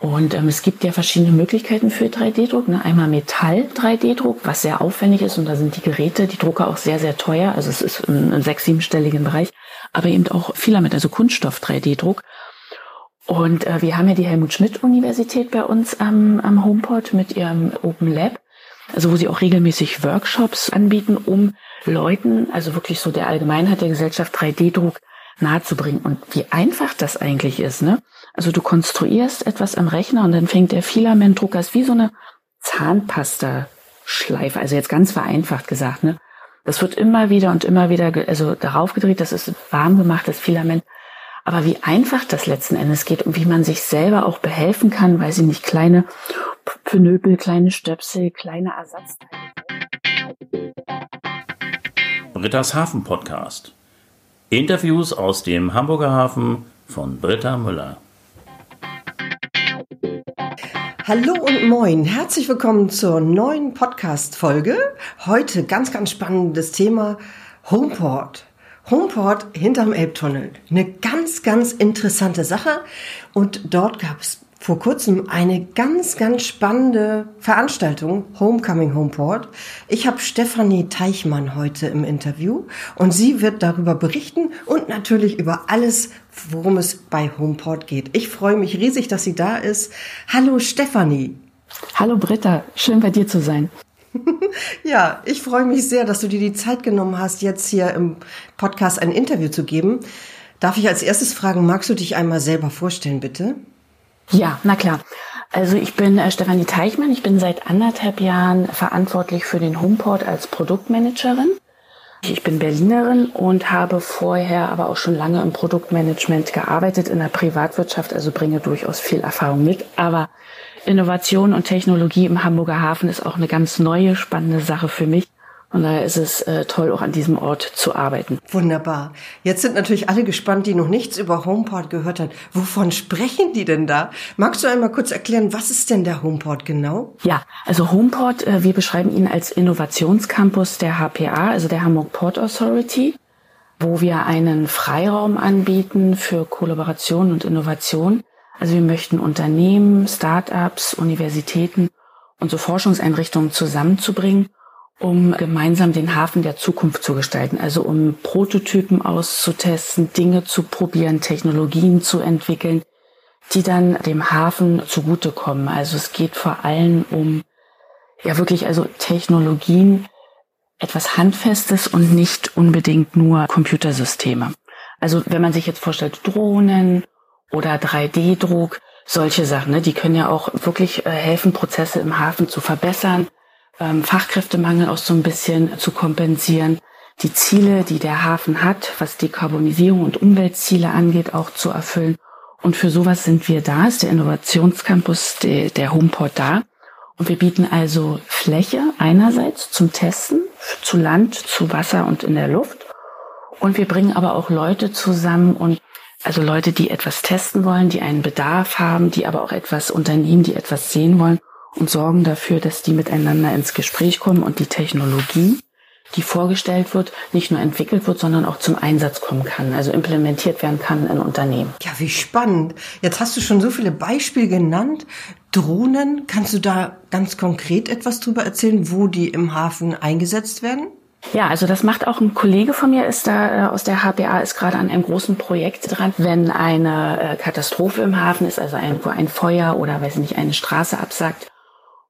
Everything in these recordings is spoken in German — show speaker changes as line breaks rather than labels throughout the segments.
Und ähm, es gibt ja verschiedene Möglichkeiten für 3D-Druck. Ne? Einmal Metall-3D-Druck, was sehr aufwendig ist und da sind die Geräte, die Drucker auch sehr, sehr teuer. Also es ist im, im sechs-, siebenstelligen Bereich. Aber eben auch Filament, also Kunststoff-3D-Druck. Und äh, wir haben ja die Helmut-Schmidt-Universität bei uns am, am Homeport mit ihrem Open Lab, also wo sie auch regelmäßig Workshops anbieten, um Leuten, also wirklich so der Allgemeinheit der Gesellschaft 3D-Druck nahezubringen. Und wie einfach das eigentlich ist, ne? Also du konstruierst etwas am Rechner und dann fängt der Filamentdrucker, ist wie so eine Zahnpasta-Schleife, also jetzt ganz vereinfacht gesagt, ne? Das wird immer wieder und immer wieder, also darauf gedreht, das ist warm gemachtes Filament. Aber wie einfach das letzten Endes geht und wie man sich selber auch behelfen kann, weil sie nicht kleine Pnöpel, kleine Stöpsel, kleine Ersatzteile.
Britta's Hafen Podcast. Interviews aus dem Hamburger Hafen von Britta Müller.
Hallo und moin, herzlich willkommen zur neuen Podcast-Folge. Heute ganz, ganz spannendes Thema Homeport. Homeport hinterm Elbtunnel. Eine ganz, ganz interessante Sache. Und dort gab es vor kurzem eine ganz, ganz spannende Veranstaltung, Homecoming Homeport. Ich habe Stefanie Teichmann heute im Interview und sie wird darüber berichten und natürlich über alles, worum es bei Homeport geht. Ich freue mich riesig, dass sie da ist. Hallo Stefanie.
Hallo Britta, schön bei dir zu sein.
ja, ich freue mich sehr, dass du dir die Zeit genommen hast, jetzt hier im Podcast ein Interview zu geben. Darf ich als erstes fragen, magst du dich einmal selber vorstellen, bitte?
Ja, na klar. Also ich bin äh, Stefanie Teichmann. Ich bin seit anderthalb Jahren verantwortlich für den Homeport als Produktmanagerin. Ich bin Berlinerin und habe vorher aber auch schon lange im Produktmanagement gearbeitet in der Privatwirtschaft, also bringe durchaus viel Erfahrung mit. Aber Innovation und Technologie im Hamburger Hafen ist auch eine ganz neue, spannende Sache für mich. Und daher ist es äh, toll, auch an diesem Ort zu arbeiten.
Wunderbar. Jetzt sind natürlich alle gespannt, die noch nichts über Homeport gehört haben. Wovon sprechen die denn da? Magst du einmal kurz erklären, was ist denn der Homeport genau?
Ja, also Homeport, äh, wir beschreiben ihn als Innovationscampus der HPA, also der Hamburg Port Authority, wo wir einen Freiraum anbieten für Kollaboration und Innovation. Also wir möchten Unternehmen, Start-ups, Universitäten und so Forschungseinrichtungen zusammenzubringen um gemeinsam den Hafen der Zukunft zu gestalten. Also um Prototypen auszutesten, Dinge zu probieren, Technologien zu entwickeln, die dann dem Hafen zugutekommen. Also es geht vor allem um ja wirklich also Technologien, etwas Handfestes und nicht unbedingt nur Computersysteme. Also wenn man sich jetzt vorstellt, Drohnen oder 3D-Druck, solche Sachen, ne, die können ja auch wirklich äh, helfen, Prozesse im Hafen zu verbessern ähm, Fachkräftemangel auch so ein bisschen zu kompensieren, die Ziele, die der Hafen hat, was Dekarbonisierung und Umweltziele angeht, auch zu erfüllen. Und für sowas sind wir da, ist der Innovationscampus, der, der Homeport da. Und wir bieten also Fläche einerseits zum Testen, zu Land, zu Wasser und in der Luft. Und wir bringen aber auch Leute zusammen und also Leute, die etwas testen wollen, die einen Bedarf haben, die aber auch etwas unternehmen, die etwas sehen wollen und sorgen dafür, dass die miteinander ins Gespräch kommen und die Technologie, die vorgestellt wird, nicht nur entwickelt wird, sondern auch zum Einsatz kommen kann, also implementiert werden kann in Unternehmen.
Ja, wie spannend. Jetzt hast du schon so viele Beispiele genannt. Drohnen, kannst du da ganz konkret etwas drüber erzählen, wo die im Hafen eingesetzt werden?
Ja, also das macht auch ein Kollege von mir, ist da äh, aus der HPA, ist gerade an einem großen Projekt dran. Wenn eine äh, Katastrophe im Hafen ist, also irgendwo ein Feuer oder weiß nicht, eine Straße absagt,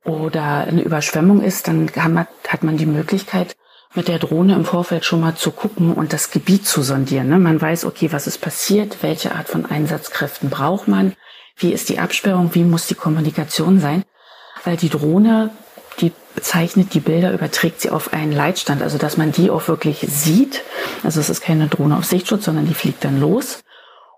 oder eine Überschwemmung ist, dann hat man die Möglichkeit, mit der Drohne im Vorfeld schon mal zu gucken und das Gebiet zu sondieren. Ne? Man weiß, okay, was ist passiert, welche Art von Einsatzkräften braucht man, wie ist die Absperrung, wie muss die Kommunikation sein. Weil die Drohne, die zeichnet die Bilder, überträgt sie auf einen Leitstand, also dass man die auch wirklich sieht. Also es ist keine Drohne auf Sichtschutz, sondern die fliegt dann los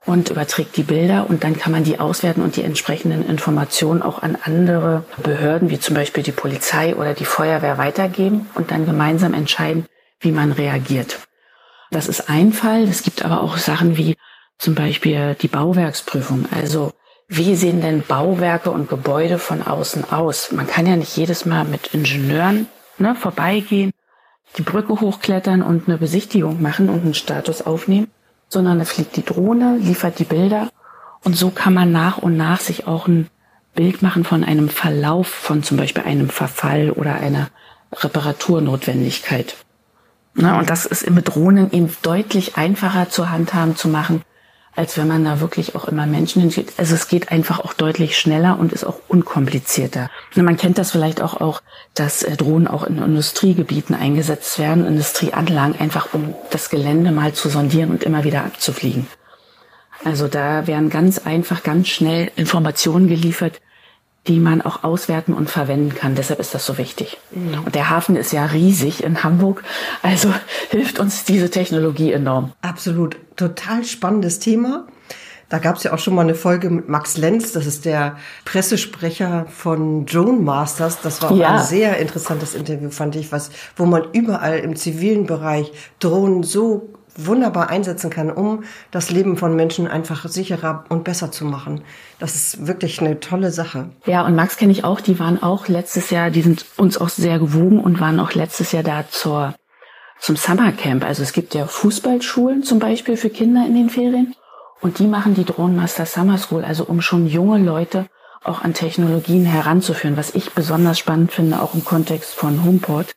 und überträgt die Bilder und dann kann man die auswerten und die entsprechenden Informationen auch an andere Behörden, wie zum Beispiel die Polizei oder die Feuerwehr weitergeben und dann gemeinsam entscheiden, wie man reagiert. Das ist ein Fall. Es gibt aber auch Sachen wie zum Beispiel die Bauwerksprüfung. Also wie sehen denn Bauwerke und Gebäude von außen aus? Man kann ja nicht jedes Mal mit Ingenieuren ne, vorbeigehen, die Brücke hochklettern und eine Besichtigung machen und einen Status aufnehmen sondern da fliegt die Drohne, liefert die Bilder und so kann man nach und nach sich auch ein Bild machen von einem Verlauf von zum Beispiel einem Verfall oder einer Reparaturnotwendigkeit. Na, und das ist mit Drohnen eben deutlich einfacher zu handhaben zu machen, als wenn man da wirklich auch immer Menschen hinschickt. Also es geht einfach auch deutlich schneller und ist auch unkomplizierter. Und man kennt das vielleicht auch, auch, dass äh, Drohnen auch in Industriegebieten eingesetzt werden, Industrieanlagen, einfach um das Gelände mal zu sondieren und immer wieder abzufliegen. Also da werden ganz einfach, ganz schnell Informationen geliefert, die man auch auswerten und verwenden kann. Deshalb ist das so wichtig. Mhm. Und der Hafen ist ja riesig in Hamburg, also hilft uns diese Technologie enorm.
Absolut, total spannendes Thema. Da gab es ja auch schon mal eine Folge mit Max Lenz, das ist der Pressesprecher von Drone Masters. Das war ja. ein sehr interessantes Interview, fand ich, was, wo man überall im zivilen Bereich Drohnen so wunderbar einsetzen kann, um das Leben von Menschen einfach sicherer und besser zu machen. Das ist wirklich eine tolle Sache.
Ja, und Max kenne ich auch, die waren auch letztes Jahr, die sind uns auch sehr gewogen und waren auch letztes Jahr da zur, zum Summercamp. Also es gibt ja Fußballschulen zum Beispiel für Kinder in den Ferien und die machen die Drohnenmaster Summer School, also um schon junge Leute auch an Technologien heranzuführen, was ich besonders spannend finde, auch im Kontext von HomePort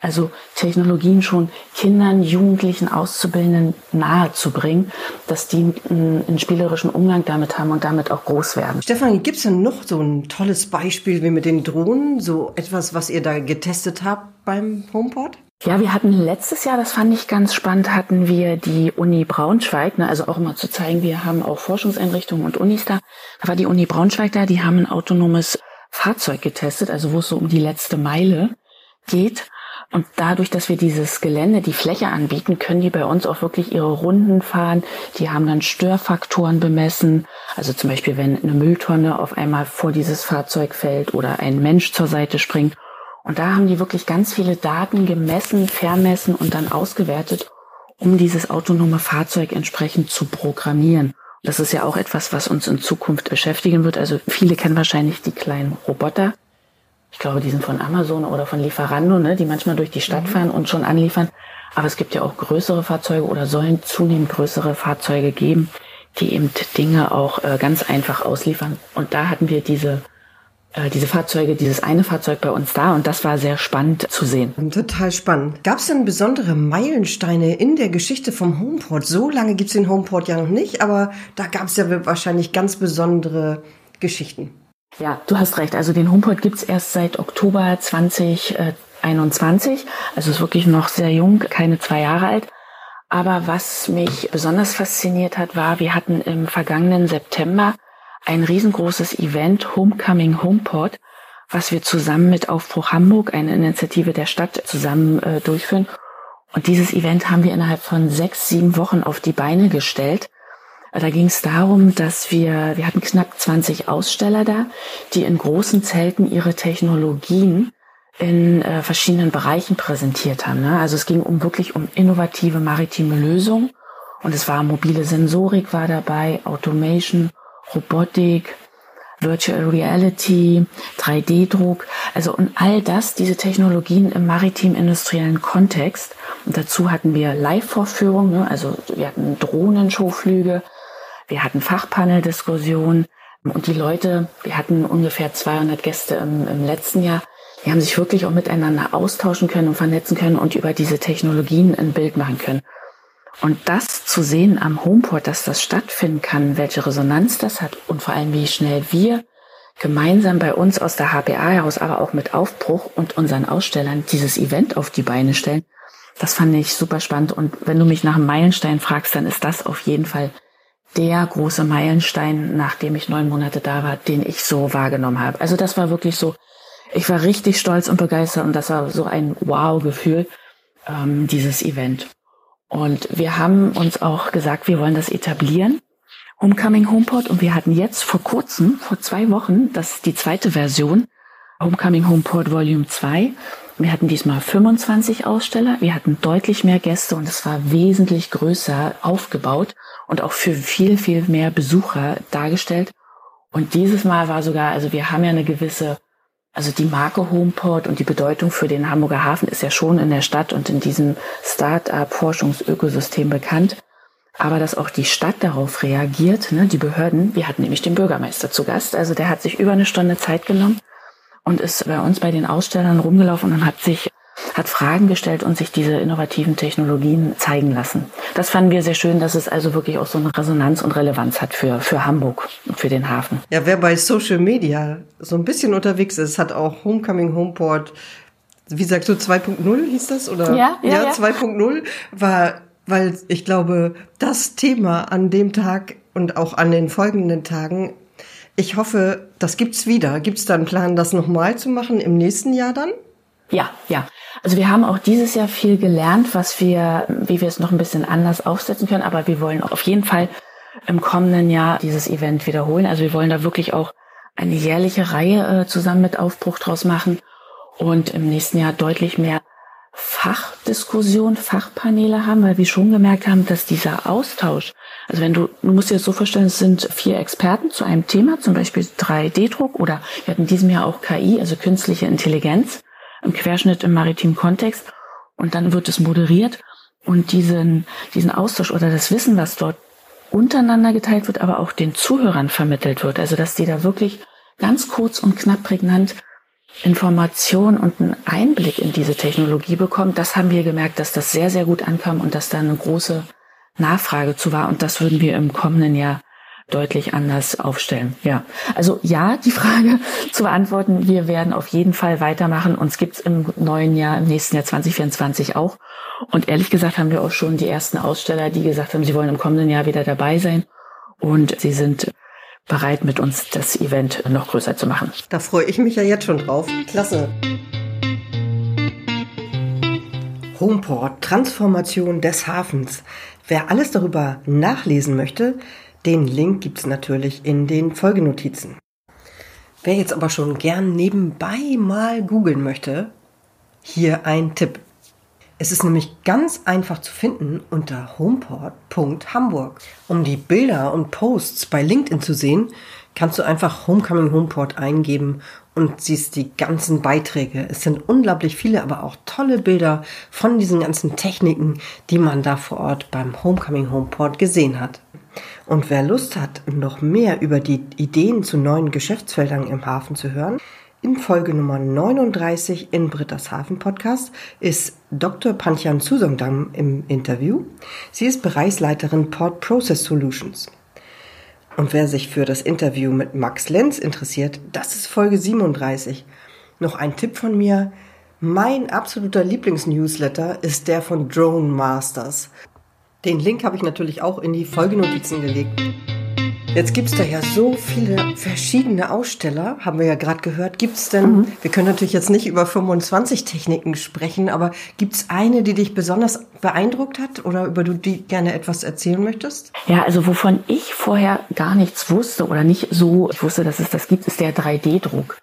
also Technologien schon Kindern, Jugendlichen, Auszubildenden nahezubringen, dass die einen, spielerischen Umgang damit haben und damit auch groß werden.
Stefan, gibt es denn noch so ein tolles Beispiel wie mit den Drohnen, so etwas, was ihr da getestet habt beim HomePod?
Ja, wir hatten letztes Jahr, das fand ich ganz spannend, hatten wir die Uni Braunschweig, ne, also auch immer zu zeigen, wir haben auch Forschungseinrichtungen und Unis da. Da war die Uni Braunschweig da, die haben ein autonomes Fahrzeug getestet, also wo es so um die letzte Meile geht. Und dadurch, dass wir dieses Gelände, die Fläche anbieten, können die bei uns auch wirklich ihre Runden fahren. Die haben dann Störfaktoren bemessen. Also zum Beispiel, wenn eine Mülltonne auf einmal vor dieses Fahrzeug fällt oder ein Mensch zur Seite springt. Und da haben die wirklich ganz viele Daten gemessen, vermessen und dann ausgewertet, um dieses autonome Fahrzeug entsprechend zu programmieren. Das ist ja auch etwas, was uns in Zukunft beschäftigen wird. Also viele kennen wahrscheinlich die kleinen Roboter, ich glaube, die sind von Amazon oder von Lieferando, ne, die manchmal durch die Stadt mhm. fahren und schon anliefern. Aber es gibt ja auch größere Fahrzeuge oder sollen zunehmend größere Fahrzeuge geben, die eben Dinge auch äh, ganz einfach ausliefern. Und da hatten wir diese äh, diese Fahrzeuge, dieses eine Fahrzeug bei uns da und das war sehr spannend zu sehen.
Total spannend. Gab es denn besondere Meilensteine in der Geschichte vom Homeport? So lange gibt's den Homeport ja noch nicht, aber da gab es ja wahrscheinlich ganz besondere Geschichten.
Ja, du hast recht. Also den HomePod gibt's erst seit Oktober 2021. Also ist wirklich noch sehr jung, keine zwei Jahre alt. Aber was mich besonders fasziniert hat, war, wir hatten im vergangenen September ein riesengroßes Event, Homecoming HomePod, was wir zusammen mit Aufbruch Hamburg, eine Initiative der Stadt, zusammen äh, durchführen. Und dieses Event haben wir innerhalb von sechs, sieben Wochen auf die Beine gestellt. Da ging es darum, dass wir, wir hatten knapp 20 Aussteller da, die in großen Zelten ihre Technologien in äh, verschiedenen Bereichen präsentiert haben. Ne? Also es ging um wirklich um innovative maritime Lösungen und es war mobile Sensorik war dabei, Automation, Robotik, Virtual Reality, 3D-Druck, also und all das, diese Technologien im maritim-industriellen Kontext. Und dazu hatten wir Live-Vorführungen, ne? also wir hatten Drohnenshowflüge, wir hatten Fachpaneldiskussionen und die Leute, wir hatten ungefähr 200 Gäste im, im letzten Jahr, die haben sich wirklich auch miteinander austauschen können und vernetzen können und über diese Technologien ein Bild machen können. Und das zu sehen am Homeport, dass das stattfinden kann, welche Resonanz das hat und vor allem wie schnell wir gemeinsam bei uns aus der HPA heraus, aber auch mit Aufbruch und unseren Ausstellern dieses Event auf die Beine stellen, das fand ich super spannend. Und wenn du mich nach einem Meilenstein fragst, dann ist das auf jeden Fall der große Meilenstein, nachdem ich neun Monate da war, den ich so wahrgenommen habe. Also das war wirklich so, ich war richtig stolz und begeistert und das war so ein Wow-Gefühl, ähm, dieses Event. Und wir haben uns auch gesagt, wir wollen das etablieren, Homecoming HomePod. Und wir hatten jetzt vor kurzem, vor zwei Wochen, das ist die zweite Version, Homecoming HomePod Volume 2. Wir hatten diesmal 25 Aussteller, wir hatten deutlich mehr Gäste und es war wesentlich größer aufgebaut und auch für viel, viel mehr Besucher dargestellt. Und dieses Mal war sogar, also wir haben ja eine gewisse, also die Marke Homeport und die Bedeutung für den Hamburger Hafen ist ja schon in der Stadt und in diesem Start-up-Forschungsökosystem bekannt. aber dass auch die Stadt darauf reagiert, ne, die Behörden. Wir hatten nämlich den Bürgermeister zu Gast, also der hat sich über eine Stunde Zeit genommen und ist bei uns bei den Ausstellern rumgelaufen und hat sich hat Fragen gestellt und sich diese innovativen Technologien zeigen lassen. Das fanden wir sehr schön, dass es also wirklich auch so eine Resonanz und Relevanz hat für, für Hamburg und für den Hafen.
Ja, wer bei Social Media so ein bisschen unterwegs ist, hat auch Homecoming Homeport, wie sagst du, 2.0 hieß das? Oder?
Ja, ja, ja.
ja 2.0 war, weil ich glaube, das Thema an dem Tag und auch an den folgenden Tagen ich hoffe, das gibt's wieder. Gibt's da einen Plan, das nochmal zu machen im nächsten Jahr dann?
Ja, ja. Also wir haben auch dieses Jahr viel gelernt, was wir, wie wir es noch ein bisschen anders aufsetzen können. Aber wir wollen auf jeden Fall im kommenden Jahr dieses Event wiederholen. Also wir wollen da wirklich auch eine jährliche Reihe äh, zusammen mit Aufbruch draus machen und im nächsten Jahr deutlich mehr Fachdiskussion, Fachpaneele haben, weil wir schon gemerkt haben, dass dieser Austausch, also wenn du, du musst dir das so vorstellen, es sind vier Experten zu einem Thema, zum Beispiel 3D-Druck oder wir hatten in diesem Jahr auch KI, also künstliche Intelligenz im Querschnitt im maritimen Kontext. Und dann wird es moderiert. Und diesen, diesen Austausch oder das Wissen, was dort untereinander geteilt wird, aber auch den Zuhörern vermittelt wird, also dass die da wirklich ganz kurz und knapp prägnant Information und einen Einblick in diese Technologie bekommt, das haben wir gemerkt, dass das sehr, sehr gut ankam und dass da eine große Nachfrage zu war. Und das würden wir im kommenden Jahr deutlich anders aufstellen. Ja, also ja, die Frage zu beantworten. Wir werden auf jeden Fall weitermachen. Uns gibt's im neuen Jahr, im nächsten Jahr 2024 auch. Und ehrlich gesagt haben wir auch schon die ersten Aussteller, die gesagt haben, sie wollen im kommenden Jahr wieder dabei sein. Und sie sind bereit, mit uns das Event noch größer zu machen.
Da freue ich mich ja jetzt schon drauf. Klasse. Homeport, Transformation des Hafens. Wer alles darüber nachlesen möchte, den Link gibt es natürlich in den Folgenotizen. Wer jetzt aber schon gern nebenbei mal googeln möchte, hier ein Tipp. Es ist nämlich ganz einfach zu finden unter homeport.hamburg. Um die Bilder und Posts bei LinkedIn zu sehen, kannst du einfach Homecoming Homeport eingeben und siehst die ganzen Beiträge. Es sind unglaublich viele, aber auch tolle Bilder von diesen ganzen Techniken, die man da vor Ort beim Homecoming Homeport gesehen hat. Und wer Lust hat, noch mehr über die Ideen zu neuen Geschäftsfeldern im Hafen zu hören, in Folge Nummer 39 in Britta's Hafen Podcast ist Dr. Panchian Susongdam im Interview. Sie ist Bereichsleiterin Port Process Solutions. Und wer sich für das Interview mit Max Lenz interessiert, das ist Folge 37. Noch ein Tipp von mir. Mein absoluter Lieblingsnewsletter ist der von Drone Masters. Den Link habe ich natürlich auch in die Folgenotizen gelegt. Jetzt gibt's da ja so viele verschiedene Aussteller, haben wir ja gerade gehört. Gibt's denn, mhm. wir können natürlich jetzt nicht über 25 Techniken sprechen, aber gibt's eine, die dich besonders beeindruckt hat oder über du die gerne etwas erzählen möchtest?
Ja, also wovon ich vorher gar nichts wusste oder nicht so, ich wusste, dass es das gibt, ist der 3D-Druck.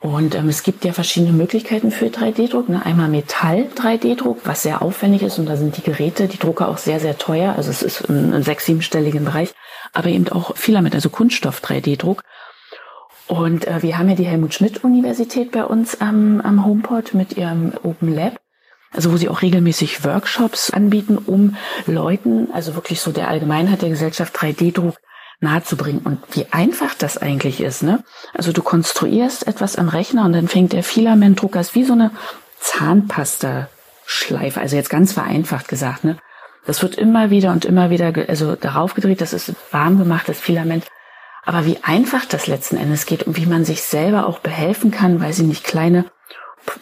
Und ähm, es gibt ja verschiedene Möglichkeiten für 3D-Druck. Ne? Einmal Metall-3D-Druck, was sehr aufwendig ist und da sind die Geräte, die Drucker auch sehr, sehr teuer. Also es ist im sechs-, siebenstelligen Bereich, aber eben auch Filament, also Kunststoff-3D-Druck. Und äh, wir haben ja die Helmut-Schmidt-Universität bei uns am, am Homeport mit ihrem Open Lab. Also wo sie auch regelmäßig Workshops anbieten, um Leuten, also wirklich so der Allgemeinheit der Gesellschaft 3D-Druck nahezubringen. Und wie einfach das eigentlich ist, ne? Also du konstruierst etwas am Rechner und dann fängt der Filamentdrucker, ist wie so eine Zahnpasta-Schleife, also jetzt ganz vereinfacht gesagt, ne? Das wird immer wieder und immer wieder, also darauf gedreht, das ist warm gemachtes Filament. Aber wie einfach das letzten Endes geht und wie man sich selber auch behelfen kann, weil sie nicht kleine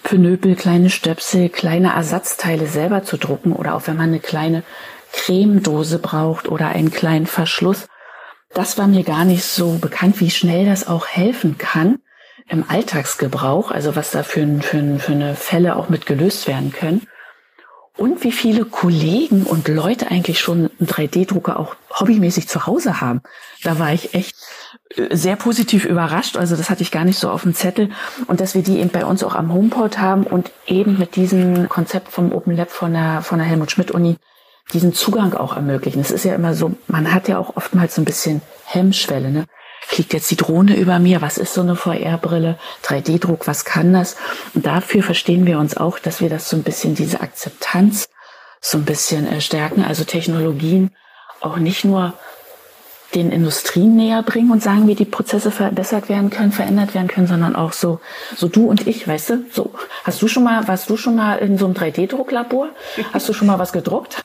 Pnöpel, kleine Stöpsel, kleine Ersatzteile selber zu drucken oder auch wenn man eine kleine Cremedose braucht oder einen kleinen Verschluss, das war mir gar nicht so bekannt, wie schnell das auch helfen kann im Alltagsgebrauch, also was da für, für, für eine Fälle auch mit gelöst werden können. Und wie viele Kollegen und Leute eigentlich schon einen 3D-Drucker auch hobbymäßig zu Hause haben. Da war ich echt äh, sehr positiv überrascht. Also das hatte ich gar nicht so auf dem Zettel. Und dass wir die eben bei uns auch am Homeport haben und eben mit diesem Konzept vom Open Lab von der, von der Helmut Schmidt Uni diesen Zugang auch ermöglichen. Es ist ja immer so, man hat ja auch oftmals so ein bisschen Hemmschwelle, ne? Fliegt jetzt die Drohne über mir? Was ist so eine VR-Brille? 3D-Druck, was kann das? Und dafür verstehen wir uns auch, dass wir das so ein bisschen, diese Akzeptanz so ein bisschen äh, stärken, also Technologien auch nicht nur den Industrien näher bringen und sagen, wie die Prozesse verbessert werden können, verändert werden können, sondern auch so, so du und ich, weißt du, so. Hast du schon mal, warst du schon mal in so einem 3D-Drucklabor? Hast du schon mal was gedruckt?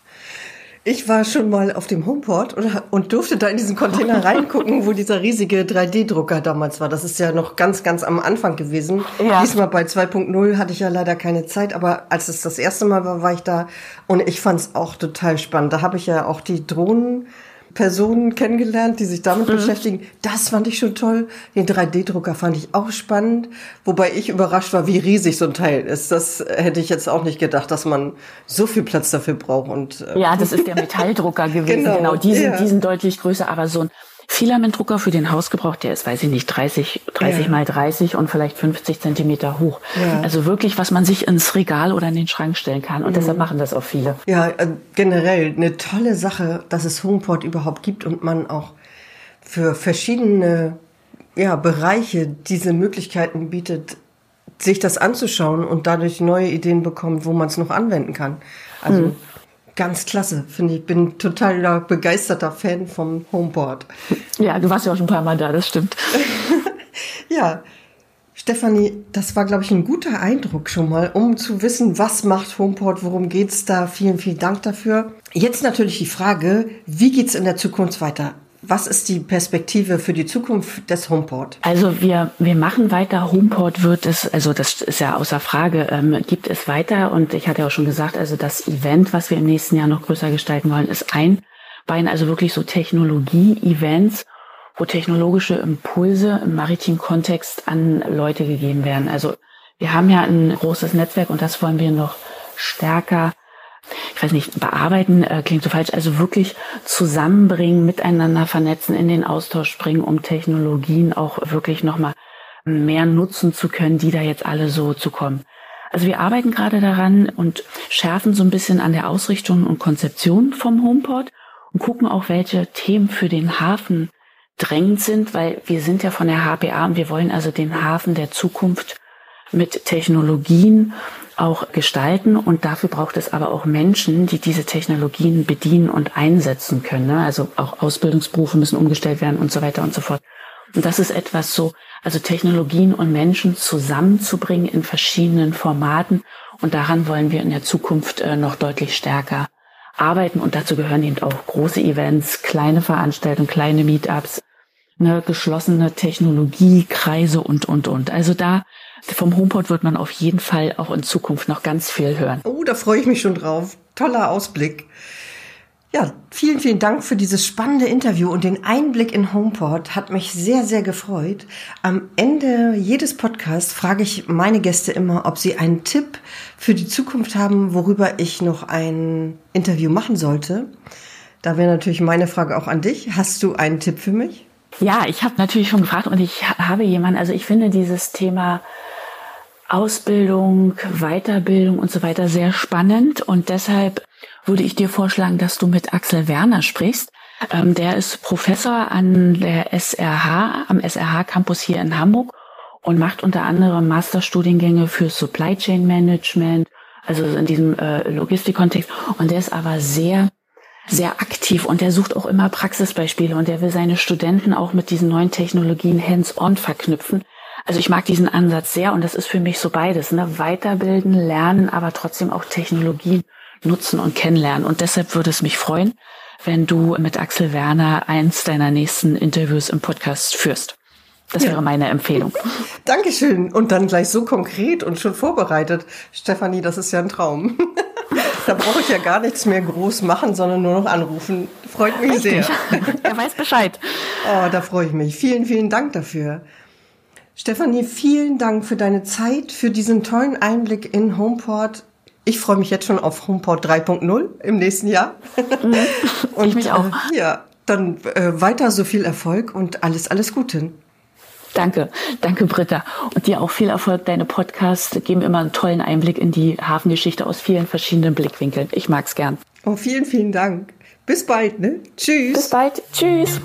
Ich war schon mal auf dem Homeport und, und durfte da in diesen Container reingucken, wo dieser riesige 3D-Drucker damals war. Das ist ja noch ganz, ganz am Anfang gewesen. Ja. Diesmal bei 2.0 hatte ich ja leider keine Zeit, aber als es das erste Mal war, war ich da und ich fand es auch total spannend. Da habe ich ja auch die Drohnen Personen kennengelernt, die sich damit mhm. beschäftigen. Das fand ich schon toll. Den 3D-Drucker fand ich auch spannend, wobei ich überrascht war, wie riesig so ein Teil ist. Das hätte ich jetzt auch nicht gedacht, dass man so viel Platz dafür braucht. Und
äh ja, das ist der Metalldrucker gewesen. Genau, genau. Die, sind, ja. die sind deutlich größer, aber so ein Filamentdrucker für den Hausgebrauch, der ist, weiß ich nicht, 30, 30 ja. mal 30 und vielleicht 50 Zentimeter hoch. Ja. Also wirklich, was man sich ins Regal oder in den Schrank stellen kann. Und mhm. deshalb machen das auch viele.
Ja, äh, generell eine tolle Sache, dass es Homeport überhaupt gibt und man auch für verschiedene ja, Bereiche diese Möglichkeiten bietet, sich das anzuschauen und dadurch neue Ideen bekommt, wo man es noch anwenden kann. Also mhm. Ganz klasse, finde ich. Bin total begeisterter Fan vom Homeboard.
Ja, du warst ja auch schon ein paar Mal da, das stimmt.
ja, Stefanie, das war, glaube ich, ein guter Eindruck schon mal, um zu wissen, was macht Homeport, worum geht's da. Vielen, vielen Dank dafür. Jetzt natürlich die Frage, wie geht's in der Zukunft weiter? Was ist die Perspektive für die Zukunft des Homeport?
Also wir, wir machen weiter. Homeport wird es, also das ist ja außer Frage, ähm, gibt es weiter. Und ich hatte ja auch schon gesagt, also das Event, was wir im nächsten Jahr noch größer gestalten wollen, ist ein Bein, also wirklich so Technologie-Events, wo technologische Impulse im maritimen Kontext an Leute gegeben werden. Also wir haben ja ein großes Netzwerk und das wollen wir noch stärker ich weiß nicht, bearbeiten äh, klingt so falsch, also wirklich zusammenbringen, miteinander vernetzen, in den Austausch bringen, um Technologien auch wirklich nochmal mehr nutzen zu können, die da jetzt alle so zu kommen. Also wir arbeiten gerade daran und schärfen so ein bisschen an der Ausrichtung und Konzeption vom Homeport und gucken auch, welche Themen für den Hafen drängend sind, weil wir sind ja von der HPA und wir wollen also den Hafen der Zukunft mit Technologien auch gestalten und dafür braucht es aber auch Menschen, die diese Technologien bedienen und einsetzen können. Ne? Also auch Ausbildungsberufe müssen umgestellt werden und so weiter und so fort. Und das ist etwas so, also Technologien und Menschen zusammenzubringen in verschiedenen Formaten und daran wollen wir in der Zukunft äh, noch deutlich stärker arbeiten und dazu gehören eben auch große Events, kleine Veranstaltungen, kleine Meetups, ne, geschlossene Technologiekreise und, und, und. Also da vom HomePod wird man auf jeden Fall auch in Zukunft noch ganz viel hören.
Oh, da freue ich mich schon drauf. Toller Ausblick. Ja, vielen, vielen Dank für dieses spannende Interview und den Einblick in HomePod. Hat mich sehr, sehr gefreut. Am Ende jedes Podcasts frage ich meine Gäste immer, ob sie einen Tipp für die Zukunft haben, worüber ich noch ein Interview machen sollte. Da wäre natürlich meine Frage auch an dich. Hast du einen Tipp für mich?
Ja, ich habe natürlich schon gefragt und ich habe jemanden, also ich finde dieses Thema Ausbildung, Weiterbildung und so weiter sehr spannend und deshalb würde ich dir vorschlagen, dass du mit Axel Werner sprichst. Ähm, der ist Professor an der SRH, am SRH Campus hier in Hamburg und macht unter anderem Masterstudiengänge für Supply Chain Management, also in diesem äh, Logistikkontext. Und der ist aber sehr, sehr aktiv und der sucht auch immer Praxisbeispiele und der will seine Studenten auch mit diesen neuen Technologien hands-on verknüpfen. Also ich mag diesen Ansatz sehr und das ist für mich so beides, ne? Weiterbilden, lernen, aber trotzdem auch Technologien nutzen und kennenlernen. Und deshalb würde es mich freuen, wenn du mit Axel Werner eins deiner nächsten Interviews im Podcast führst. Das ja. wäre meine Empfehlung.
Dankeschön. Und dann gleich so konkret und schon vorbereitet. Stefanie, das ist ja ein Traum. da brauche ich ja gar nichts mehr groß machen, sondern nur noch anrufen. Freut mich Richtig. sehr.
er weiß Bescheid.
Oh, da freue ich mich. Vielen, vielen Dank dafür. Stefanie, vielen Dank für deine Zeit, für diesen tollen Einblick in Homeport. Ich freue mich jetzt schon auf Homeport 3.0 im nächsten Jahr.
Mhm. und ich mich auch.
Äh, ja, dann äh, weiter so viel Erfolg und alles, alles Gute.
Danke, danke Britta. Und dir auch viel Erfolg. Deine Podcasts geben immer einen tollen Einblick in die Hafengeschichte aus vielen verschiedenen Blickwinkeln. Ich mag's gern.
Oh, vielen, vielen Dank. Bis bald, ne? Tschüss.
Bis bald. Tschüss.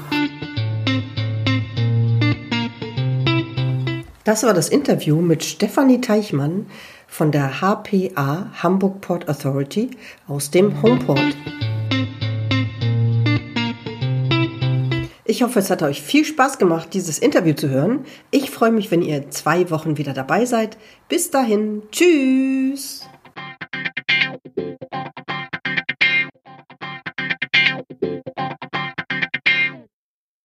Das war das Interview mit Stefanie Teichmann von der HPA Hamburg Port Authority aus dem Homeport. Ich hoffe, es hat euch viel Spaß gemacht, dieses Interview zu hören. Ich freue mich, wenn ihr zwei Wochen wieder dabei seid. Bis dahin, tschüss.